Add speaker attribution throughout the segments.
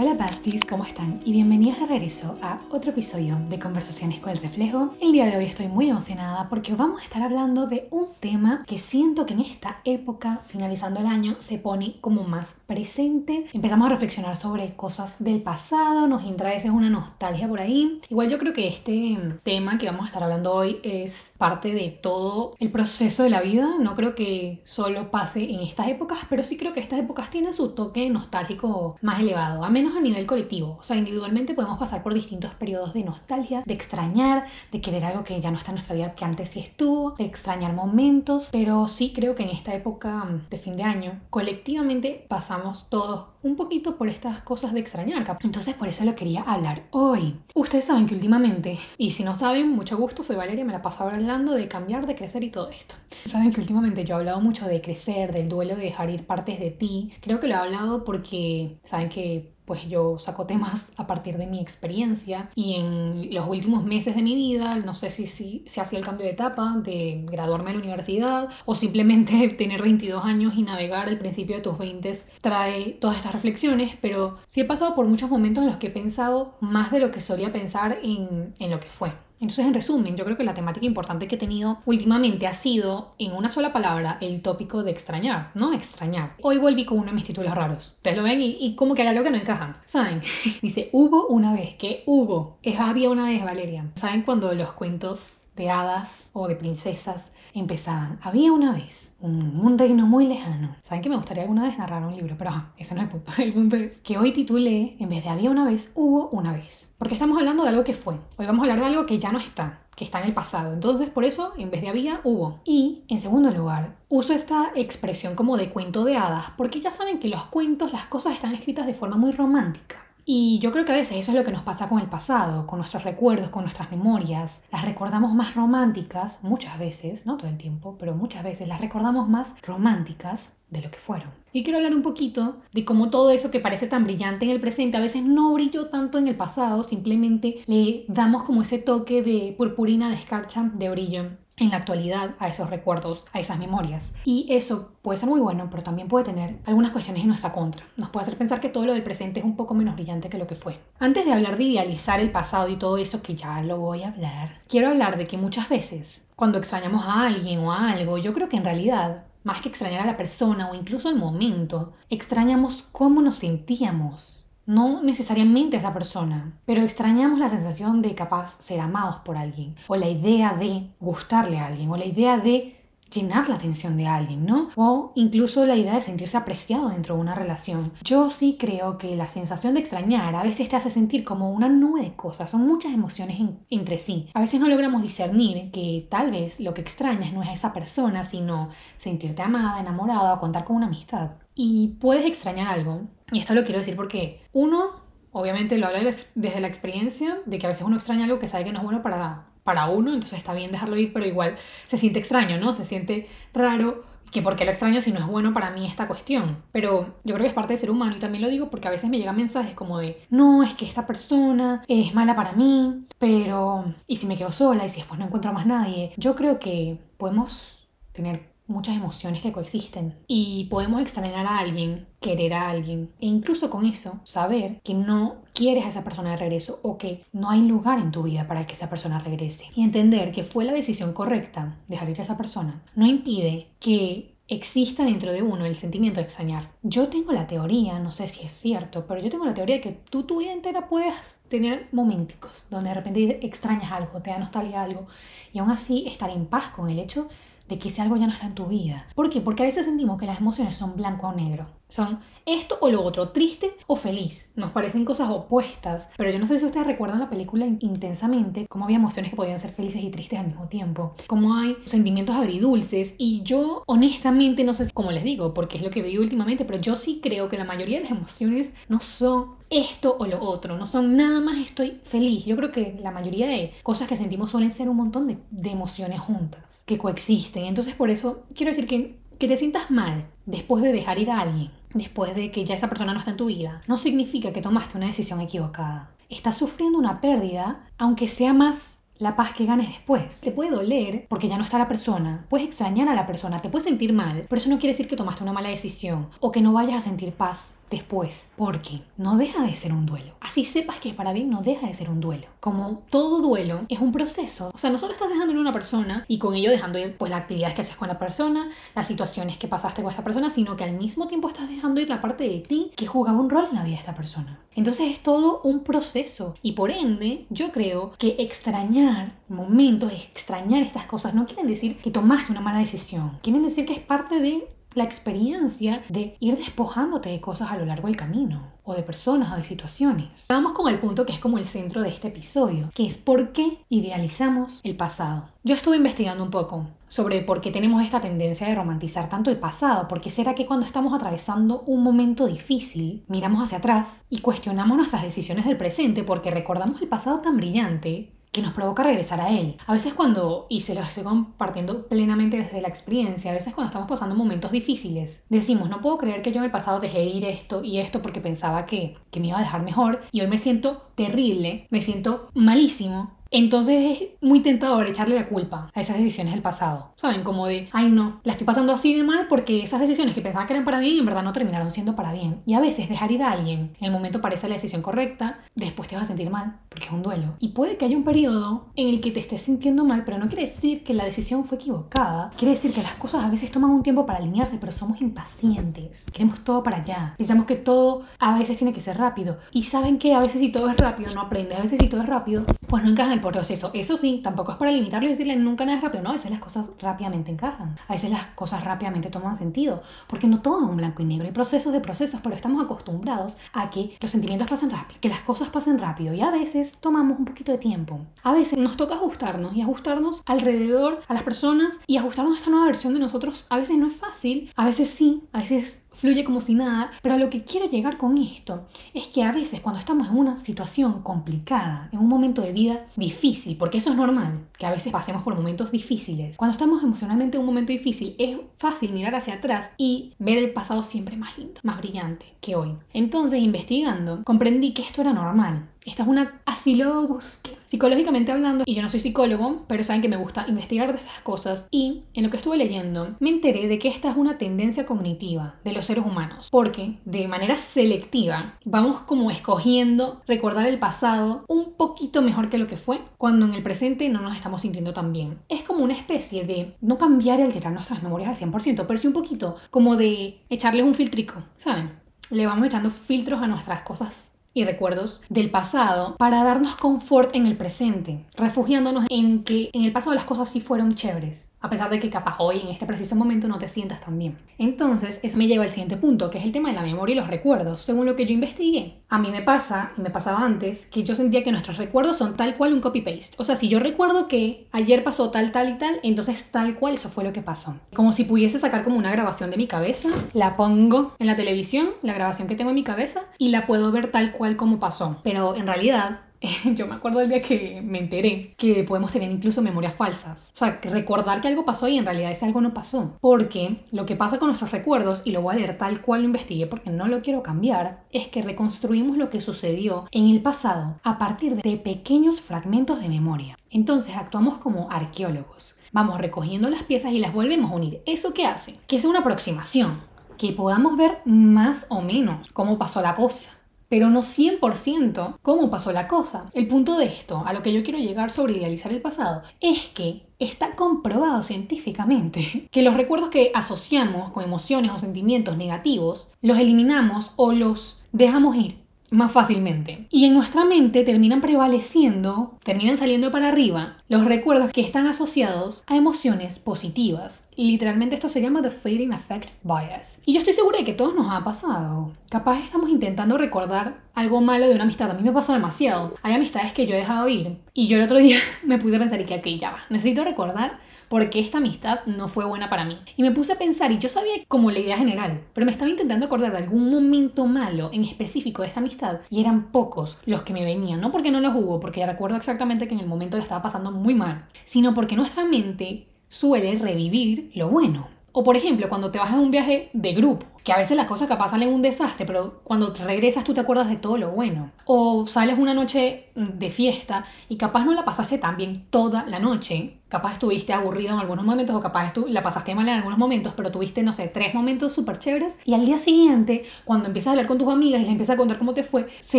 Speaker 1: Hola Bastis, ¿cómo están? Y bienvenidas de regreso a otro episodio de Conversaciones con el Reflejo. El día de hoy estoy muy emocionada porque vamos a estar hablando de un tema que siento que en esta época, finalizando el año, se pone como más presente. Empezamos a reflexionar sobre cosas del pasado, nos entra a veces una nostalgia por ahí. Igual yo creo que este tema que vamos a estar hablando hoy es parte de todo el proceso de la vida. No creo que solo pase en estas épocas, pero sí creo que estas épocas tienen su toque nostálgico más elevado, a menos a nivel colectivo. O sea, individualmente podemos pasar por distintos periodos de nostalgia, de extrañar, de querer algo que ya no está en nuestra vida que antes sí estuvo, de extrañar momentos, pero sí creo que en esta época de fin de año, colectivamente pasamos todos un poquito por estas cosas de extrañar. Entonces por eso lo quería hablar hoy. Ustedes saben que últimamente, y si no saben, mucho gusto, soy Valeria, me la paso hablando de cambiar, de crecer y todo esto. Saben que últimamente yo he hablado mucho de crecer, del duelo de dejar ir partes de ti. Creo que lo he hablado porque saben que pues yo saco temas a partir de mi experiencia y en los últimos meses de mi vida, no sé si, si se hacía el cambio de etapa, de graduarme de la universidad o simplemente tener 22 años y navegar al principio de tus 20 trae todas estas reflexiones, pero sí he pasado por muchos momentos en los que he pensado más de lo que solía pensar en, en lo que fue. Entonces, en resumen, yo creo que la temática importante que he tenido últimamente ha sido, en una sola palabra, el tópico de extrañar, ¿no? Extrañar. Hoy volví con uno de mis títulos raros. Ustedes lo ven y, como que hay algo que no encajan. ¿Saben? Dice, hubo una vez. ¿Qué hubo? Es había una vez, Valeria. ¿Saben cuando los cuentos de hadas o de princesas empezaban. Había una vez un, reino muy lejano. ¿Saben que me gustaría alguna vez narrar un libro? Pero ese no es el punto. El punto es que hoy titulé, en vez de había una vez, hubo una vez. Porque estamos hablando de algo que fue. Hoy vamos a hablar de algo que ya no está que está en el pasado. Entonces, por eso, en vez de había, hubo. Y, en segundo lugar, uso esta expresión como de cuento de hadas, porque ya saben que los cuentos, las cosas están escritas de forma muy romántica. Y yo creo que a veces eso es lo que nos pasa con el pasado, con nuestros recuerdos, con nuestras memorias. Las recordamos más románticas, muchas veces, no todo el tiempo, pero muchas veces las recordamos más románticas de lo que fueron. Y quiero hablar un poquito de cómo todo eso que parece tan brillante en el presente a veces no brilló tanto en el pasado, simplemente le damos como ese toque de purpurina de escarcha de brillo en la actualidad a esos recuerdos, a esas memorias. Y eso puede ser muy bueno, pero también puede tener algunas cuestiones en nuestra contra. Nos puede hacer pensar que todo lo del presente es un poco menos brillante que lo que fue. Antes de hablar de idealizar el pasado y todo eso, que ya lo voy a hablar, quiero hablar de que muchas veces, cuando extrañamos a alguien o a algo, yo creo que en realidad más que extrañar a la persona o incluso el momento, extrañamos cómo nos sentíamos no necesariamente esa persona, pero extrañamos la sensación de capaz ser amados por alguien, o la idea de gustarle a alguien, o la idea de llenar la atención de alguien, ¿no? O incluso la idea de sentirse apreciado dentro de una relación. Yo sí creo que la sensación de extrañar a veces te hace sentir como una nube de cosas, son muchas emociones entre sí. A veces no logramos discernir que tal vez lo que extrañas no es a esa persona, sino sentirte amada, enamorada o contar con una amistad. Y puedes extrañar algo, y esto lo quiero decir porque uno, obviamente lo habla desde la experiencia, de que a veces uno extraña algo que sabe que no es bueno para, para uno, entonces está bien dejarlo ir, pero igual se siente extraño, ¿no? Se siente raro que por qué lo extraño si no es bueno para mí esta cuestión. Pero yo creo que es parte de ser humano y también lo digo porque a veces me llegan mensajes como de, no, es que esta persona es mala para mí, pero ¿y si me quedo sola? ¿Y si después no encuentro más nadie? Yo creo que podemos tener muchas emociones que coexisten y podemos extrañar a alguien, querer a alguien e incluso con eso saber que no quieres a esa persona de regreso o que no hay lugar en tu vida para que esa persona regrese y entender que fue la decisión correcta dejar ir a esa persona no impide que exista dentro de uno el sentimiento de extrañar. Yo tengo la teoría, no sé si es cierto, pero yo tengo la teoría de que tú tu vida entera puedes tener momentos donde de repente extrañas algo, te da nostalgia algo y aún así estar en paz con el hecho de que ese algo ya no está en tu vida. ¿Por qué? Porque a veces sentimos que las emociones son blanco o negro. Son esto o lo otro, triste o feliz. Nos parecen cosas opuestas, pero yo no sé si ustedes recuerdan la película intensamente, cómo había emociones que podían ser felices y tristes al mismo tiempo, cómo hay sentimientos agridulces y yo honestamente no sé cómo les digo, porque es lo que veo últimamente, pero yo sí creo que la mayoría de las emociones no son esto o lo otro, no son nada más estoy feliz. Yo creo que la mayoría de cosas que sentimos suelen ser un montón de, de emociones juntas que coexisten. Entonces por eso quiero decir que que te sientas mal después de dejar ir a alguien, después de que ya esa persona no está en tu vida, no significa que tomaste una decisión equivocada. Estás sufriendo una pérdida, aunque sea más la paz que ganes después. Te puede doler porque ya no está la persona, puedes extrañar a la persona, te puedes sentir mal, pero eso no quiere decir que tomaste una mala decisión o que no vayas a sentir paz después, porque no deja de ser un duelo. Así sepas que para bien no deja de ser un duelo. Como todo duelo es un proceso, o sea, no solo estás dejando a una persona y con ello dejando ir pues las actividades que haces con la persona, las situaciones que pasaste con esta persona, sino que al mismo tiempo estás dejando ir la parte de ti que jugaba un rol en la vida de esta persona. Entonces es todo un proceso y por ende yo creo que extrañar momentos, extrañar estas cosas no quieren decir que tomaste una mala decisión, quieren decir que es parte de la experiencia de ir despojándote de cosas a lo largo del camino, o de personas o de situaciones. Vamos con el punto que es como el centro de este episodio, que es por qué idealizamos el pasado. Yo estuve investigando un poco sobre por qué tenemos esta tendencia de romantizar tanto el pasado, porque será que cuando estamos atravesando un momento difícil, miramos hacia atrás y cuestionamos nuestras decisiones del presente porque recordamos el pasado tan brillante que nos provoca regresar a él. A veces cuando, y se lo estoy compartiendo plenamente desde la experiencia, a veces cuando estamos pasando momentos difíciles, decimos, no puedo creer que yo en el pasado dejé ir esto y esto porque pensaba que, que me iba a dejar mejor y hoy me siento terrible, me siento malísimo entonces es muy tentador echarle la culpa a esas decisiones del pasado. ¿Saben? Como de, ay no, la estoy pasando así de mal porque esas decisiones que pensaba que eran para bien en verdad no terminaron siendo para bien. Y a veces dejar ir a alguien en el momento parece la decisión correcta, después te vas a sentir mal porque es un duelo. Y puede que haya un periodo en el que te estés sintiendo mal, pero no quiere decir que la decisión fue equivocada. Quiere decir que las cosas a veces toman un tiempo para alinearse, pero somos impacientes. Queremos todo para allá. Pensamos que todo a veces tiene que ser rápido. Y saben que a veces si todo es rápido no aprende. A veces si todo es rápido, pues no encaja por proceso. Eso sí, tampoco es para limitarlo y decirle nunca nada es rápido. No, a veces las cosas rápidamente encajan. A veces las cosas rápidamente toman sentido. Porque no todo es un blanco y negro. Hay procesos de procesos, pero estamos acostumbrados a que los sentimientos pasen rápido, que las cosas pasen rápido. Y a veces tomamos un poquito de tiempo. A veces nos toca ajustarnos y ajustarnos alrededor a las personas y ajustarnos a esta nueva versión de nosotros. A veces no es fácil, a veces sí, a veces fluye como si nada, pero a lo que quiero llegar con esto es que a veces cuando estamos en una situación complicada, en un momento de vida difícil, porque eso es normal, que a veces pasemos por momentos difíciles, cuando estamos emocionalmente en un momento difícil, es fácil mirar hacia atrás y ver el pasado siempre más lindo, más brillante que hoy. Entonces, investigando, comprendí que esto era normal. Esta es una asilo búsqueda psicológicamente hablando, y yo no soy psicólogo, pero saben que me gusta investigar de estas cosas, y en lo que estuve leyendo, me enteré de que esta es una tendencia cognitiva de los seres humanos, porque de manera selectiva vamos como escogiendo recordar el pasado un poquito mejor que lo que fue, cuando en el presente no nos estamos sintiendo tan bien. Es como una especie de no cambiar y alterar nuestras memorias al 100%, pero sí un poquito como de echarles un filtrico, ¿saben? Le vamos echando filtros a nuestras cosas y recuerdos del pasado para darnos confort en el presente, refugiándonos en que en el pasado las cosas sí fueron chéveres a pesar de que capaz hoy en este preciso momento no te sientas tan bien. Entonces, eso me lleva al siguiente punto, que es el tema de la memoria y los recuerdos, según lo que yo investigué. A mí me pasa, y me pasaba antes, que yo sentía que nuestros recuerdos son tal cual un copy-paste. O sea, si yo recuerdo que ayer pasó tal, tal y tal, entonces tal cual eso fue lo que pasó. Como si pudiese sacar como una grabación de mi cabeza, la pongo en la televisión, la grabación que tengo en mi cabeza, y la puedo ver tal cual como pasó. Pero en realidad, yo me acuerdo del día que me enteré que podemos tener incluso memorias falsas. O sea, recordar que algo pasó y en realidad ese algo no pasó. Porque lo que pasa con nuestros recuerdos, y lo voy a leer tal cual lo investigué porque no lo quiero cambiar, es que reconstruimos lo que sucedió en el pasado a partir de pequeños fragmentos de memoria. Entonces actuamos como arqueólogos. Vamos recogiendo las piezas y las volvemos a unir. ¿Eso qué hace? Que sea una aproximación, que podamos ver más o menos cómo pasó la cosa pero no 100% cómo pasó la cosa. El punto de esto, a lo que yo quiero llegar sobre idealizar el pasado, es que está comprobado científicamente que los recuerdos que asociamos con emociones o sentimientos negativos, los eliminamos o los dejamos ir más fácilmente. Y en nuestra mente terminan prevaleciendo, terminan saliendo para arriba los recuerdos que están asociados a emociones positivas. Literalmente esto se llama The Fading Effect Bias. Y yo estoy segura de que todos nos ha pasado. Capaz estamos intentando recordar algo malo de una amistad. A mí me pasa demasiado. Hay amistades que yo he dejado ir. Y yo el otro día me puse a pensar y que, ok, ya va. Necesito recordar porque esta amistad no fue buena para mí. Y me puse a pensar y yo sabía como la idea general, pero me estaba intentando acordar de algún momento malo en específico de esta amistad y eran pocos los que me venían, no porque no los hubo, porque recuerdo exactamente que en el momento le estaba pasando muy mal, sino porque nuestra mente suele revivir lo bueno. O por ejemplo, cuando te vas a un viaje de grupo, que a veces las cosas capaz salen un desastre, pero cuando regresas tú te acuerdas de todo lo bueno. O sales una noche de fiesta y capaz no la pasaste tan bien toda la noche. Capaz estuviste aburrido en algunos momentos o capaz tú la pasaste mal en algunos momentos, pero tuviste, no sé, tres momentos súper chéveres. Y al día siguiente, cuando empiezas a hablar con tus amigas y les empiezas a contar cómo te fue, se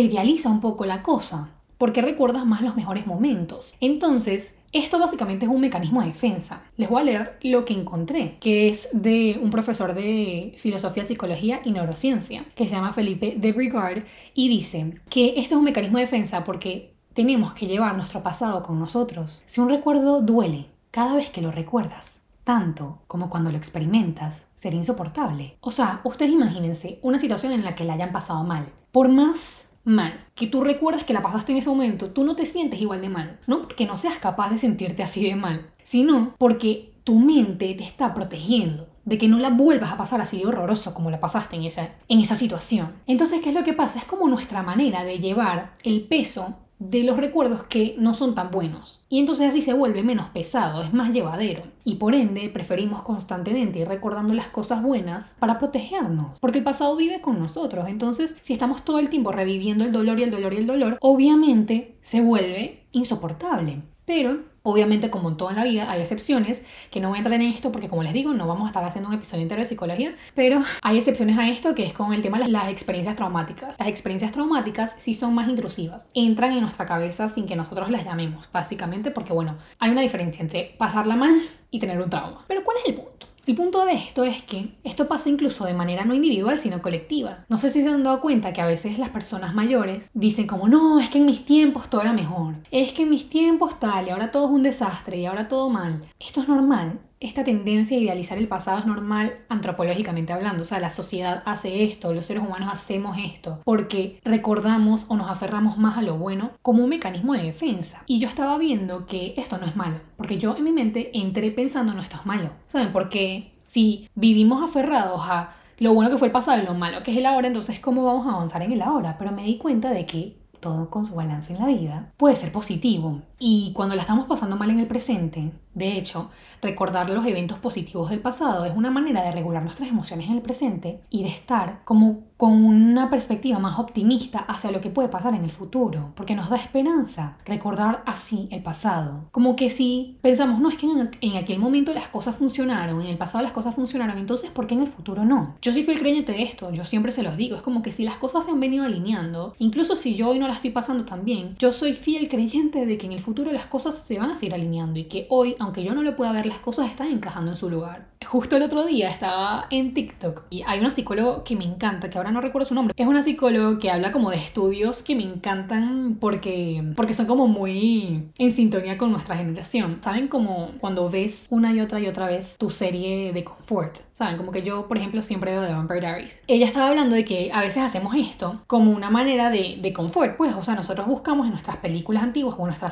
Speaker 1: idealiza un poco la cosa porque recuerdas más los mejores momentos. Entonces, esto básicamente es un mecanismo de defensa. Les voy a leer lo que encontré, que es de un profesor de filosofía, psicología y neurociencia, que se llama Felipe de Brigard, y dice que esto es un mecanismo de defensa porque tenemos que llevar nuestro pasado con nosotros. Si un recuerdo duele cada vez que lo recuerdas, tanto como cuando lo experimentas, será insoportable. O sea, ustedes imagínense una situación en la que la hayan pasado mal. Por más mal, que tú recuerdas que la pasaste en ese momento, tú no te sientes igual de mal. No porque no seas capaz de sentirte así de mal, sino porque tu mente te está protegiendo de que no la vuelvas a pasar así de horroroso como la pasaste en esa, en esa situación. Entonces, ¿qué es lo que pasa? Es como nuestra manera de llevar el peso de los recuerdos que no son tan buenos. Y entonces así se vuelve menos pesado, es más llevadero. Y por ende preferimos constantemente ir recordando las cosas buenas para protegernos, porque el pasado vive con nosotros. Entonces, si estamos todo el tiempo reviviendo el dolor y el dolor y el dolor, obviamente se vuelve insoportable. Pero Obviamente, como en toda la vida, hay excepciones, que no voy a entrar en esto porque, como les digo, no vamos a estar haciendo un episodio entero de psicología, pero hay excepciones a esto, que es con el tema de las experiencias traumáticas. Las experiencias traumáticas sí son más intrusivas, entran en nuestra cabeza sin que nosotros las llamemos, básicamente porque, bueno, hay una diferencia entre pasarla mal y tener un trauma. Pero ¿cuál es el punto? El punto de esto es que esto pasa incluso de manera no individual, sino colectiva. No sé si se han dado cuenta que a veces las personas mayores dicen como, no, es que en mis tiempos todo era mejor. Es que en mis tiempos tal, y ahora todo es un desastre, y ahora todo mal. Esto es normal, esta tendencia a idealizar el pasado es normal antropológicamente hablando. O sea, la sociedad hace esto, los seres humanos hacemos esto, porque recordamos o nos aferramos más a lo bueno como un mecanismo de defensa. Y yo estaba viendo que esto no es malo, porque yo en mi mente entré pensando no esto es malo. ¿Saben? Porque si vivimos aferrados a lo bueno que fue el pasado y lo malo que es el ahora, entonces ¿cómo vamos a avanzar en el ahora? Pero me di cuenta de que todo con su balance en la vida puede ser positivo. Y cuando la estamos pasando mal en el presente, de hecho, recordar los eventos positivos del pasado es una manera de regular nuestras emociones en el presente y de estar como con una perspectiva más optimista hacia lo que puede pasar en el futuro, porque nos da esperanza recordar así el pasado. Como que si pensamos, no, es que en, aquel momento las cosas funcionaron, en el pasado las cosas funcionaron, entonces ¿por qué en el futuro no? Yo soy fiel creyente de esto, yo siempre se los digo, es como que si las cosas se han venido alineando, incluso si yo hoy no las estoy pasando tan bien, yo soy fiel creyente de que en el futuro las cosas se van a seguir alineando y que hoy, aunque yo no lo pueda ver, las cosas están encajando en su lugar. Justo el otro día estaba en TikTok y hay una psicóloga que me encanta, que ahora no recuerdo su nombre. Es una psicóloga que habla como de estudios que me encantan porque, porque son como muy en sintonía con nuestra generación. ¿Saben? Como cuando ves una y otra y otra vez tu serie de confort. ¿Saben? Como que yo, por ejemplo, siempre veo The Vampire Diaries. Ella estaba hablando de que a veces hacemos esto como una manera de, de confort. Pues, o sea, nosotros buscamos en nuestras películas antiguas o en nuestra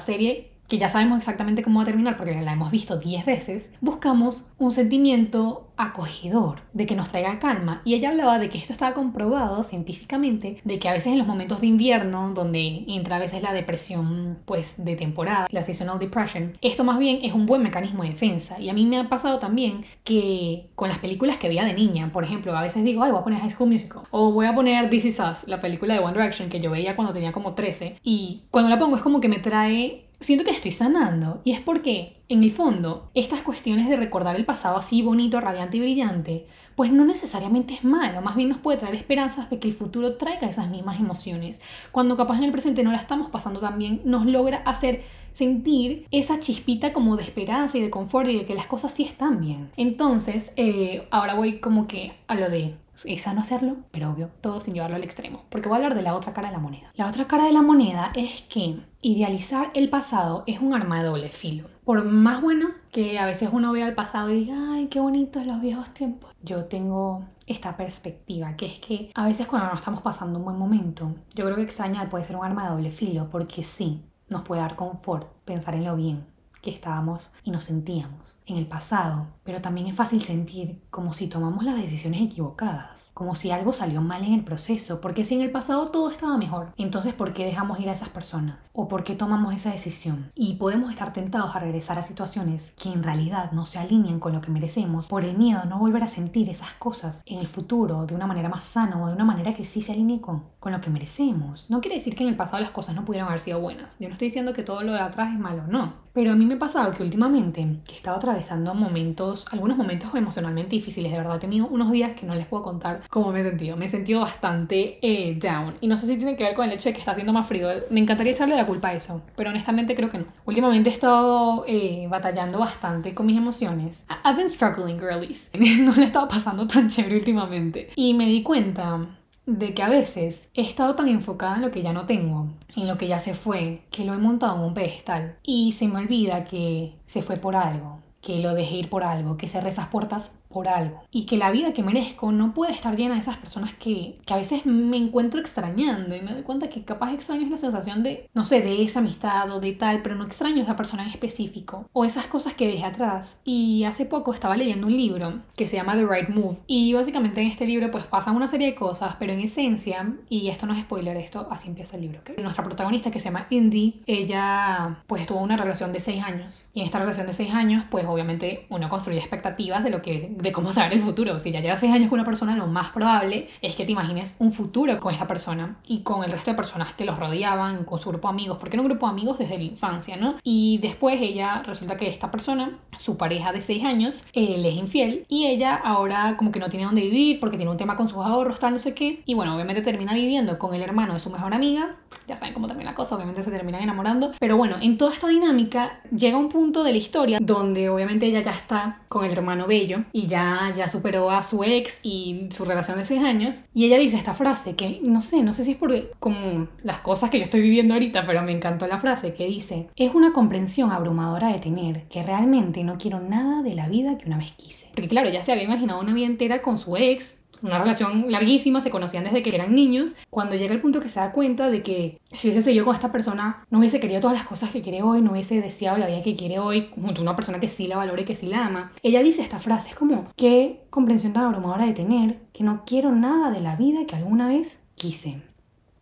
Speaker 1: que ya sabemos exactamente cómo va a terminar porque la hemos visto 10 veces, buscamos un sentimiento acogedor, de que nos traiga calma. Y ella hablaba de que esto estaba comprobado científicamente, de que a veces en los momentos de invierno, donde entra a veces la depresión pues de temporada, la seasonal depression, esto más bien es un buen mecanismo de defensa. Y a mí me ha pasado también que con las películas que veía de niña, por ejemplo, a veces digo, ay, voy a poner High School Musical, o voy a poner This Is Us, la película de One Direction que yo veía cuando tenía como 13, y cuando la pongo es como que me trae siento que estoy sanando. Y es porque, en el fondo, estas cuestiones de recordar el pasado así bonito, radiante y brillante, pues no necesariamente es malo, más bien nos puede traer esperanzas de que el futuro traiga esas mismas emociones. Cuando capaz en el presente no la estamos pasando tan bien, nos logra hacer sentir esa chispita como de esperanza y de confort y de que las cosas sí están bien. Entonces, eh, ahora voy como que a lo de es sano hacerlo, pero obvio, todo sin llevarlo al extremo, porque voy a hablar de la otra cara de la moneda. La otra cara de la moneda es que idealizar el pasado es un arma de doble filo. Por más bueno que a veces uno vea el pasado y diga, ay, qué bonitos los viejos tiempos, yo tengo esta perspectiva, que es que a veces cuando no estamos pasando un buen momento, yo creo que extrañar puede ser un arma de doble filo, porque sí, nos puede dar confort pensar en lo bien estábamos y nos sentíamos en el pasado. Pero también es fácil sentir como si tomamos las decisiones equivocadas, como si algo salió mal en el proceso, porque si en el pasado todo estaba mejor, entonces ¿por qué dejamos ir a esas personas? ¿O por qué tomamos esa decisión? Y podemos estar tentados a regresar a situaciones que en realidad no se alinean con lo que merecemos por el miedo a no volver a sentir esas cosas en el futuro de una manera más sana o de una manera que sí se alinee con, con lo que merecemos. No quiere decir que en el pasado las cosas no pudieran haber sido buenas. Yo no estoy diciendo que todo lo de atrás es malo, no. Pero a mí me ha pasado que últimamente he estado atravesando momentos, algunos momentos emocionalmente difíciles, de verdad he tenido unos días que no les puedo contar cómo me he sentido. Me he sentido bastante eh, down. Y no sé si tiene que ver con el hecho de que está haciendo más frío. Me encantaría echarle la culpa a eso, pero honestamente creo que no. Últimamente he estado eh, batallando bastante con mis emociones. I've been struggling, girlies. no le he estado pasando tan chévere últimamente. Y me di cuenta de que a veces he estado tan enfocada en lo que ya no tengo, en lo que ya se fue, que lo he montado en un pedestal y se me olvida que se fue por algo, que lo dejé ir por algo, que cerré esas puertas por algo. Y que la vida que merezco no puede estar llena de esas personas que, que a veces me encuentro extrañando y me doy cuenta que capaz extraño es la sensación de, no sé, de esa amistad o de tal, pero no extraño a esa persona en específico. O esas cosas que dejé atrás. Y hace poco estaba leyendo un libro que se llama The Right Move. Y básicamente en este libro pues pasan una serie de cosas, pero en esencia, y esto no es spoiler, esto así empieza el libro, ¿ok? Nuestra protagonista que se llama Indy, ella pues tuvo una relación de seis años. Y en esta relación de seis años pues obviamente uno construye expectativas de lo que de cómo saber el futuro. Si ya llevas seis años con una persona, lo más probable es que te imagines un futuro con esa persona y con el resto de personas que los rodeaban, con su grupo de amigos, porque era un grupo de amigos desde la infancia, ¿no? Y después ella, resulta que esta persona, su pareja de seis años, él es infiel y ella ahora como que no tiene dónde vivir porque tiene un tema con sus ahorros, tal, no sé qué. Y bueno, obviamente termina viviendo con el hermano de su mejor amiga. Ya saben cómo termina la cosa, obviamente se terminan enamorando. Pero bueno, en toda esta dinámica llega un punto de la historia donde obviamente ella ya está con el hermano bello y ya, ya superó a su ex y su relación de seis años. Y ella dice esta frase que no sé, no sé si es por como las cosas que yo estoy viviendo ahorita, pero me encantó la frase que dice, es una comprensión abrumadora de tener que realmente no quiero nada de la vida que una vez quise. Porque claro, ya se había imaginado una vida entera con su ex, una relación larguísima, se conocían desde que eran niños, cuando llega el punto que se da cuenta de que si hubiese seguido con esta persona, no hubiese querido todas las cosas que quiere hoy, no hubiese deseado la vida que quiere hoy, junto a una persona que sí la valore que sí la ama. Ella dice esta frase, es como, qué comprensión tan abrumadora de tener, que no quiero nada de la vida que alguna vez quise.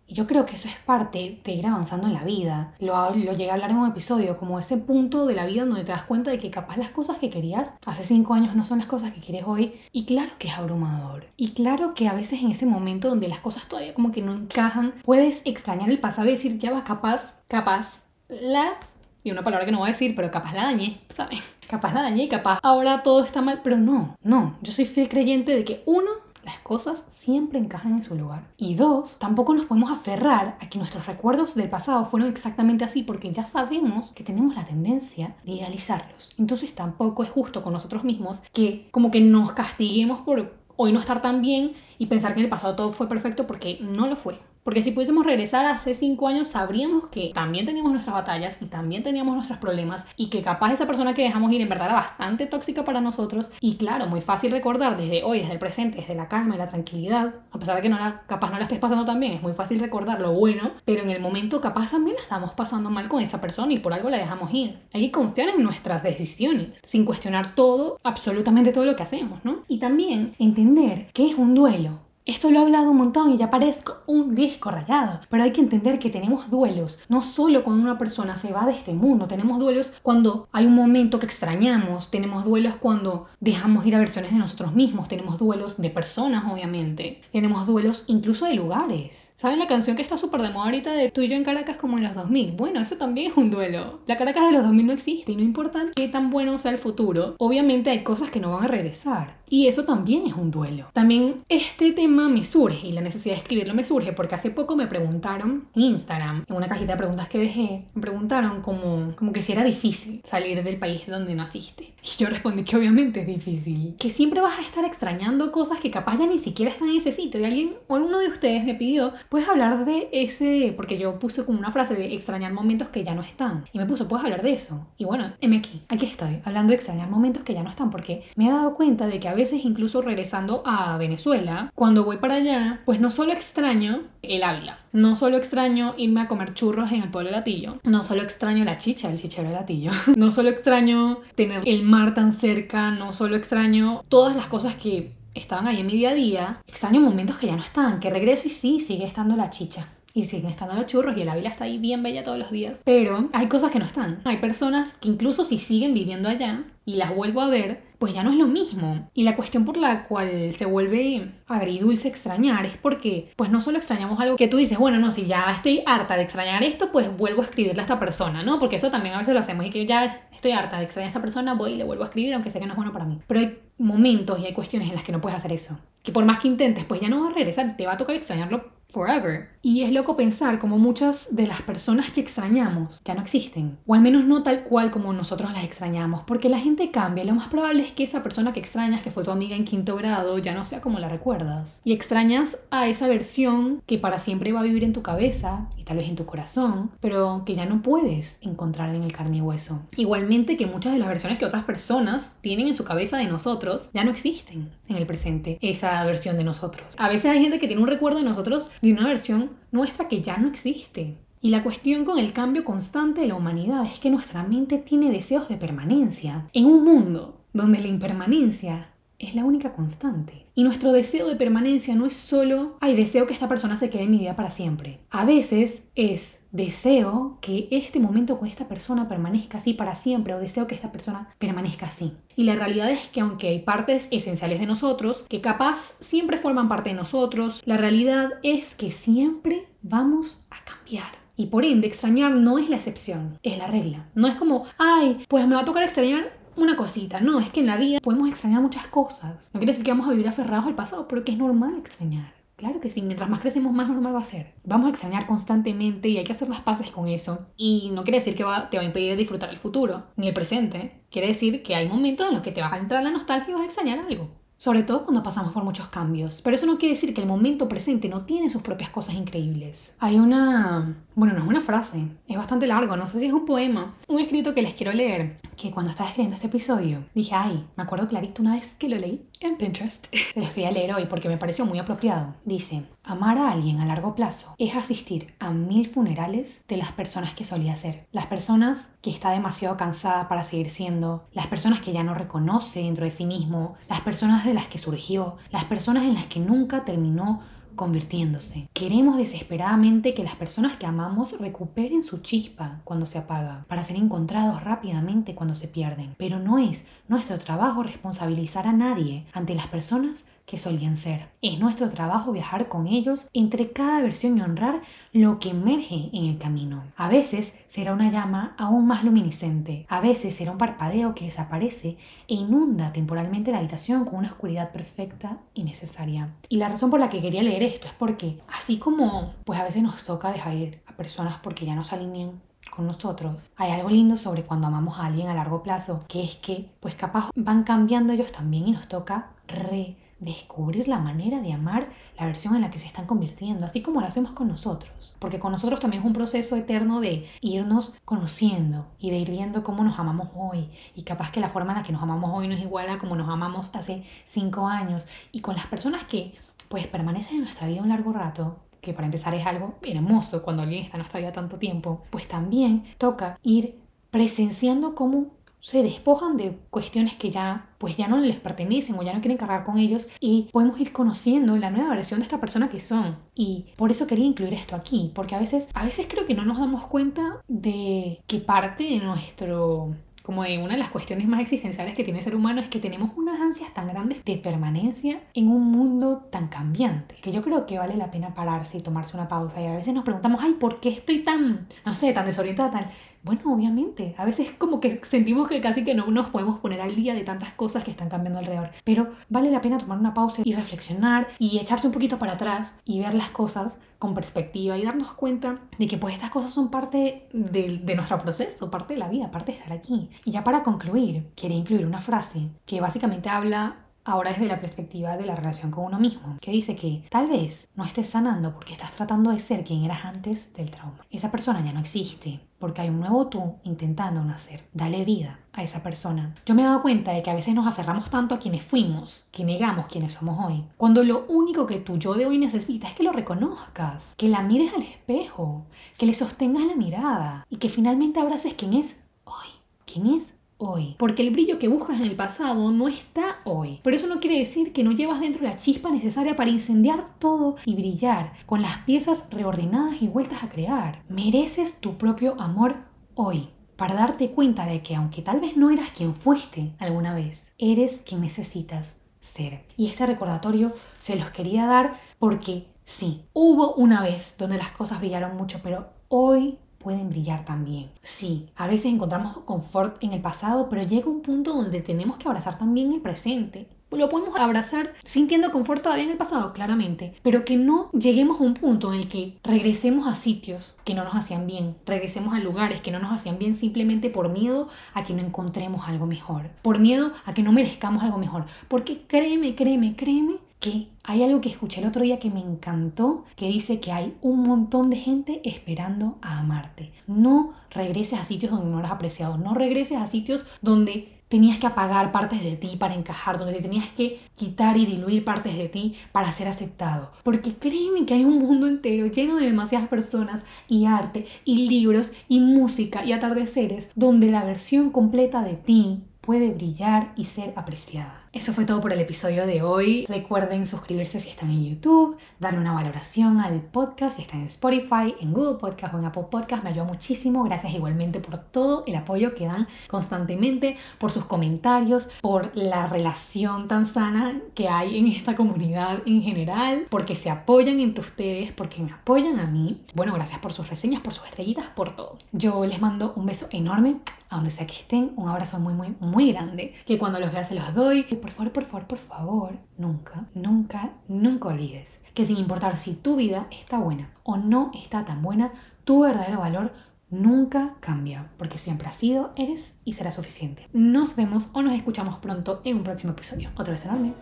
Speaker 1: Yo creo que eso es parte de ir avanzando en la vida. Lo, lo llegué a hablar en un episodio, como ese punto de la vida donde te das cuenta de que capaz las cosas que querías hace cinco años no son las cosas que quieres hoy. Y claro que es abrumador. Y claro que a veces en ese momento donde las cosas todavía como que no encajan, puedes extrañar el pasado y decir, ya va, capaz, capaz, la... Y una palabra que no voy a decir, pero capaz la dañé, ¿sabes? Capaz la dañé capaz ahora todo está mal. Pero no, no. Yo soy fiel creyente de que uno, las cosas siempre encajan en su lugar. Y dos, tampoco nos podemos aferrar a que nuestros recuerdos del pasado fueron exactamente así, porque ya sabemos que tenemos la tendencia de idealizarlos. Entonces tampoco es justo con nosotros mismos que como que nos castiguemos por hoy no estar tan bien y pensar que en el pasado todo fue perfecto porque no lo fue. Porque si pudiésemos regresar hace cinco años, sabríamos que también teníamos nuestras batallas y también teníamos nuestros problemas y que capaz esa persona que dejamos ir en verdad era bastante tóxica para nosotros. Y claro, muy fácil recordar desde hoy, desde el presente, desde la calma y la tranquilidad, a pesar de que no la, capaz no la estés pasando tan bien, es muy fácil recordar lo bueno, pero en el momento capaz también la estamos pasando mal con esa persona y por algo la dejamos ir. Hay que confiar en nuestras decisiones, sin cuestionar todo, absolutamente todo lo que hacemos, ¿no? Y también entender que es un duelo esto lo he hablado un montón y ya parezco un disco rayado, pero hay que entender que tenemos duelos, no solo cuando una persona se va de este mundo, tenemos duelos cuando hay un momento que extrañamos, tenemos duelos cuando dejamos ir a versiones de nosotros mismos, tenemos duelos de personas obviamente, tenemos duelos incluso de lugares. ¿Saben la canción que está súper de moda ahorita de tú y yo en Caracas como en los 2000? Bueno, eso también es un duelo. La Caracas de los 2000 no existe y no importa qué tan bueno sea el futuro, obviamente hay cosas que no van a regresar. Y eso también es un duelo. También este tema me surge y la necesidad de escribirlo me surge porque hace poco me preguntaron en Instagram, en una cajita de preguntas que dejé, me preguntaron como, como que si era difícil salir del país donde naciste. Y yo respondí que obviamente es difícil. Que siempre vas a estar extrañando cosas que capaz ya ni siquiera están en ese sitio. Y alguien o alguno de ustedes me pidió, puedes hablar de ese, porque yo puse como una frase de extrañar momentos que ya no están. Y me puso, puedes hablar de eso. Y bueno, M aquí, aquí estoy, hablando de extrañar momentos que ya no están porque me he dado cuenta de que a veces incluso regresando a Venezuela, cuando voy para allá, pues no solo extraño el Ávila, no solo extraño irme a comer churros en el pueblo de Latillo, no solo extraño la chicha, el chichero de Latillo, no solo extraño tener el mar tan cerca, no solo extraño todas las cosas que estaban ahí en mi día a día, extraño momentos que ya no están, que regreso y sí, sigue estando la chicha y siguen estando los churros y el Ávila está ahí bien bella todos los días. Pero hay cosas que no están. Hay personas que incluso si siguen viviendo allá y las vuelvo a ver, pues ya no es lo mismo. Y la cuestión por la cual se vuelve agridulce extrañar es porque, pues no solo extrañamos algo que tú dices, bueno, no, si ya estoy harta de extrañar esto, pues vuelvo a escribirle a esta persona, ¿no? Porque eso también a veces lo hacemos y que ya estoy harta de extrañar a esta persona, voy y le vuelvo a escribir, aunque sé que no es bueno para mí. Pero hay momentos y hay cuestiones en las que no puedes hacer eso. Que por más que intentes, pues ya no va a regresar, te va a tocar extrañarlo forever. Y es loco pensar como muchas de las personas que extrañamos ya no existen, o al menos no tal cual como nosotros las extrañamos, porque la gente cambia. Lo más probable es que esa persona que extrañas, que fue tu amiga en quinto grado, ya no sea como la recuerdas. Y extrañas a esa versión que para siempre va a vivir en tu cabeza y tal vez en tu corazón, pero que ya no puedes encontrar en el carne y hueso. Igualmente que muchas de las versiones que otras personas tienen en su cabeza de nosotros ya no existen en el presente, esa versión de nosotros. A veces hay gente que tiene un recuerdo de nosotros de una versión nuestra que ya no existe. Y la cuestión con el cambio constante de la humanidad es que nuestra mente tiene deseos de permanencia en un mundo donde la impermanencia es la única constante. Y nuestro deseo de permanencia no es solo, ay, deseo que esta persona se quede en mi vida para siempre. A veces es deseo que este momento con esta persona permanezca así para siempre o deseo que esta persona permanezca así. Y la realidad es que aunque hay partes esenciales de nosotros, que capaz siempre forman parte de nosotros, la realidad es que siempre vamos a cambiar. Y por ende, extrañar no es la excepción, es la regla. No es como, ay, pues me va a tocar extrañar una cosita. No, es que en la vida podemos extrañar muchas cosas. No quiere decir que vamos a vivir aferrados al pasado, pero que es normal extrañar. Claro que sí, mientras más crecemos, más normal va a ser. Vamos a extrañar constantemente y hay que hacer las paces con eso. Y no quiere decir que te va a impedir disfrutar el futuro, ni el presente. Quiere decir que hay momentos en los que te vas a entrar la nostalgia y vas a extrañar algo. Sobre todo cuando pasamos por muchos cambios. Pero eso no quiere decir que el momento presente no tiene sus propias cosas increíbles. Hay una... Bueno, no es una frase, es bastante largo, no sé si es un poema, un escrito que les quiero leer, que cuando estaba escribiendo este episodio dije, ay, me acuerdo clarito una vez que lo leí en Pinterest. Se los voy a leer hoy porque me pareció muy apropiado. Dice, amar a alguien a largo plazo es asistir a mil funerales de las personas que solía ser. Las personas que está demasiado cansada para seguir siendo, las personas que ya no reconoce dentro de sí mismo, las personas de las que surgió, las personas en las que nunca terminó convirtiéndose. Queremos desesperadamente que las personas que amamos recuperen su chispa cuando se apaga, para ser encontrados rápidamente cuando se pierden. Pero no es nuestro trabajo responsabilizar a nadie ante las personas que solían ser. Es nuestro trabajo viajar con ellos entre cada versión y honrar lo que emerge en el camino. A veces será una llama aún más luminiscente, a veces será un parpadeo que desaparece e inunda temporalmente la habitación con una oscuridad perfecta y necesaria. Y la razón por la que quería leer esto es porque, así como pues a veces nos toca dejar ir a personas porque ya no se alinean con nosotros, hay algo lindo sobre cuando amamos a alguien a largo plazo, que es que pues capaz van cambiando ellos también y nos toca re descubrir la manera de amar la versión en la que se están convirtiendo, así como lo hacemos con nosotros. Porque con nosotros también es un proceso eterno de irnos conociendo y de ir viendo cómo nos amamos hoy. Y capaz que la forma en la que nos amamos hoy no es igual a como nos amamos hace cinco años. Y con las personas que pues permanecen en nuestra vida un largo rato, que para empezar es algo hermoso cuando alguien está en nuestra vida tanto tiempo, pues también toca ir presenciando cómo se despojan de cuestiones que ya pues ya no les pertenecen o ya no quieren cargar con ellos y podemos ir conociendo la nueva versión de esta persona que son. Y por eso quería incluir esto aquí porque a veces a veces creo que no nos damos cuenta de que parte de nuestro como de una de las cuestiones más existenciales que tiene el ser humano es que tenemos unas ansias tan grandes de permanencia en un mundo tan cambiante, que yo creo que vale la pena pararse y tomarse una pausa. Y a veces nos preguntamos, ay, ¿por qué estoy tan, no sé, tan desorientada, tan... Bueno, obviamente, a veces como que sentimos que casi que no nos podemos poner al día de tantas cosas que están cambiando alrededor, pero vale la pena tomar una pausa y reflexionar y echarse un poquito para atrás y ver las cosas con perspectiva y darnos cuenta de que pues estas cosas son parte de, de, nuestro proceso, parte de la vida, parte de estar aquí. Y ya para concluir, quería incluir una frase que básicamente habla ahora desde la perspectiva de la relación con uno mismo, que dice que tal vez no estés sanando porque estás tratando de ser quien eras antes del trauma. Esa persona ya no existe porque hay un nuevo tú intentando nacer. Dale vida a esa persona. Yo me he dado cuenta de que a veces nos aferramos tanto a quienes fuimos, que negamos quienes somos hoy, cuando lo único que tu yo de hoy necesita es que lo reconozcas, que la mires al espejo, que le sostengas la mirada y que finalmente abraces quién es hoy, quién es hoy. Porque el brillo que buscas en el pasado no está hoy. Pero eso no quiere decir que no llevas dentro la chispa necesaria para incendiar todo y brillar con las piezas reordenadas y vueltas a crear. Mereces tu propio amor hoy. Para darte cuenta de que aunque tal vez no eras quien fuiste alguna vez, eres quien necesitas ser. Y este recordatorio se los quería dar porque sí, hubo una vez donde las cosas brillaron mucho, pero hoy pueden brillar también. Sí, a veces encontramos confort en el pasado, pero llega un punto donde tenemos que abrazar también el presente. Lo podemos abrazar sintiendo confort todavía en el pasado, claramente, pero que no lleguemos a un punto en el que regresemos a sitios que no nos hacían bien, regresemos a lugares que no nos hacían bien simplemente por miedo a que no encontremos algo mejor, por miedo a que no merezcamos algo mejor. Porque créeme, créeme, créeme que hay algo que escuché el otro día que me encantó, que dice que hay un montón de gente esperando a amarte. No regreses a sitios donde no eras apreciado, no regreses a sitios donde tenías que apagar partes de ti para encajar, donde te tenías que quitar y diluir partes de ti para ser aceptado. Porque créeme que hay un mundo entero lleno de demasiadas personas y arte y libros y música y atardeceres donde la versión completa de ti puede brillar y ser apreciada. Eso fue todo por el episodio de hoy. Recuerden suscribirse si están en YouTube, darle una valoración al podcast si están en Spotify, en Google Podcast o en Apple Podcast. Me ayuda muchísimo. Gracias igualmente por todo el apoyo que dan constantemente, por sus comentarios, por la relación tan sana que hay en esta comunidad en general, porque se apoyan entre ustedes, porque me apoyan a mí. Bueno, gracias por sus reseñas, por sus estrellitas, por todo. Yo les mando un beso enorme a donde sea que estén, un abrazo muy, muy, muy grande, que cuando los vea se los doy por favor, por favor, por favor, nunca, nunca, nunca olvides que sin importar si tu vida está buena o no está tan buena, tu verdadero valor nunca cambia, porque siempre has sido, eres y será suficiente. Nos vemos o nos escuchamos pronto en un próximo episodio. Otra vez enorme.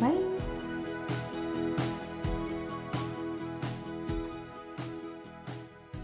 Speaker 1: Bye.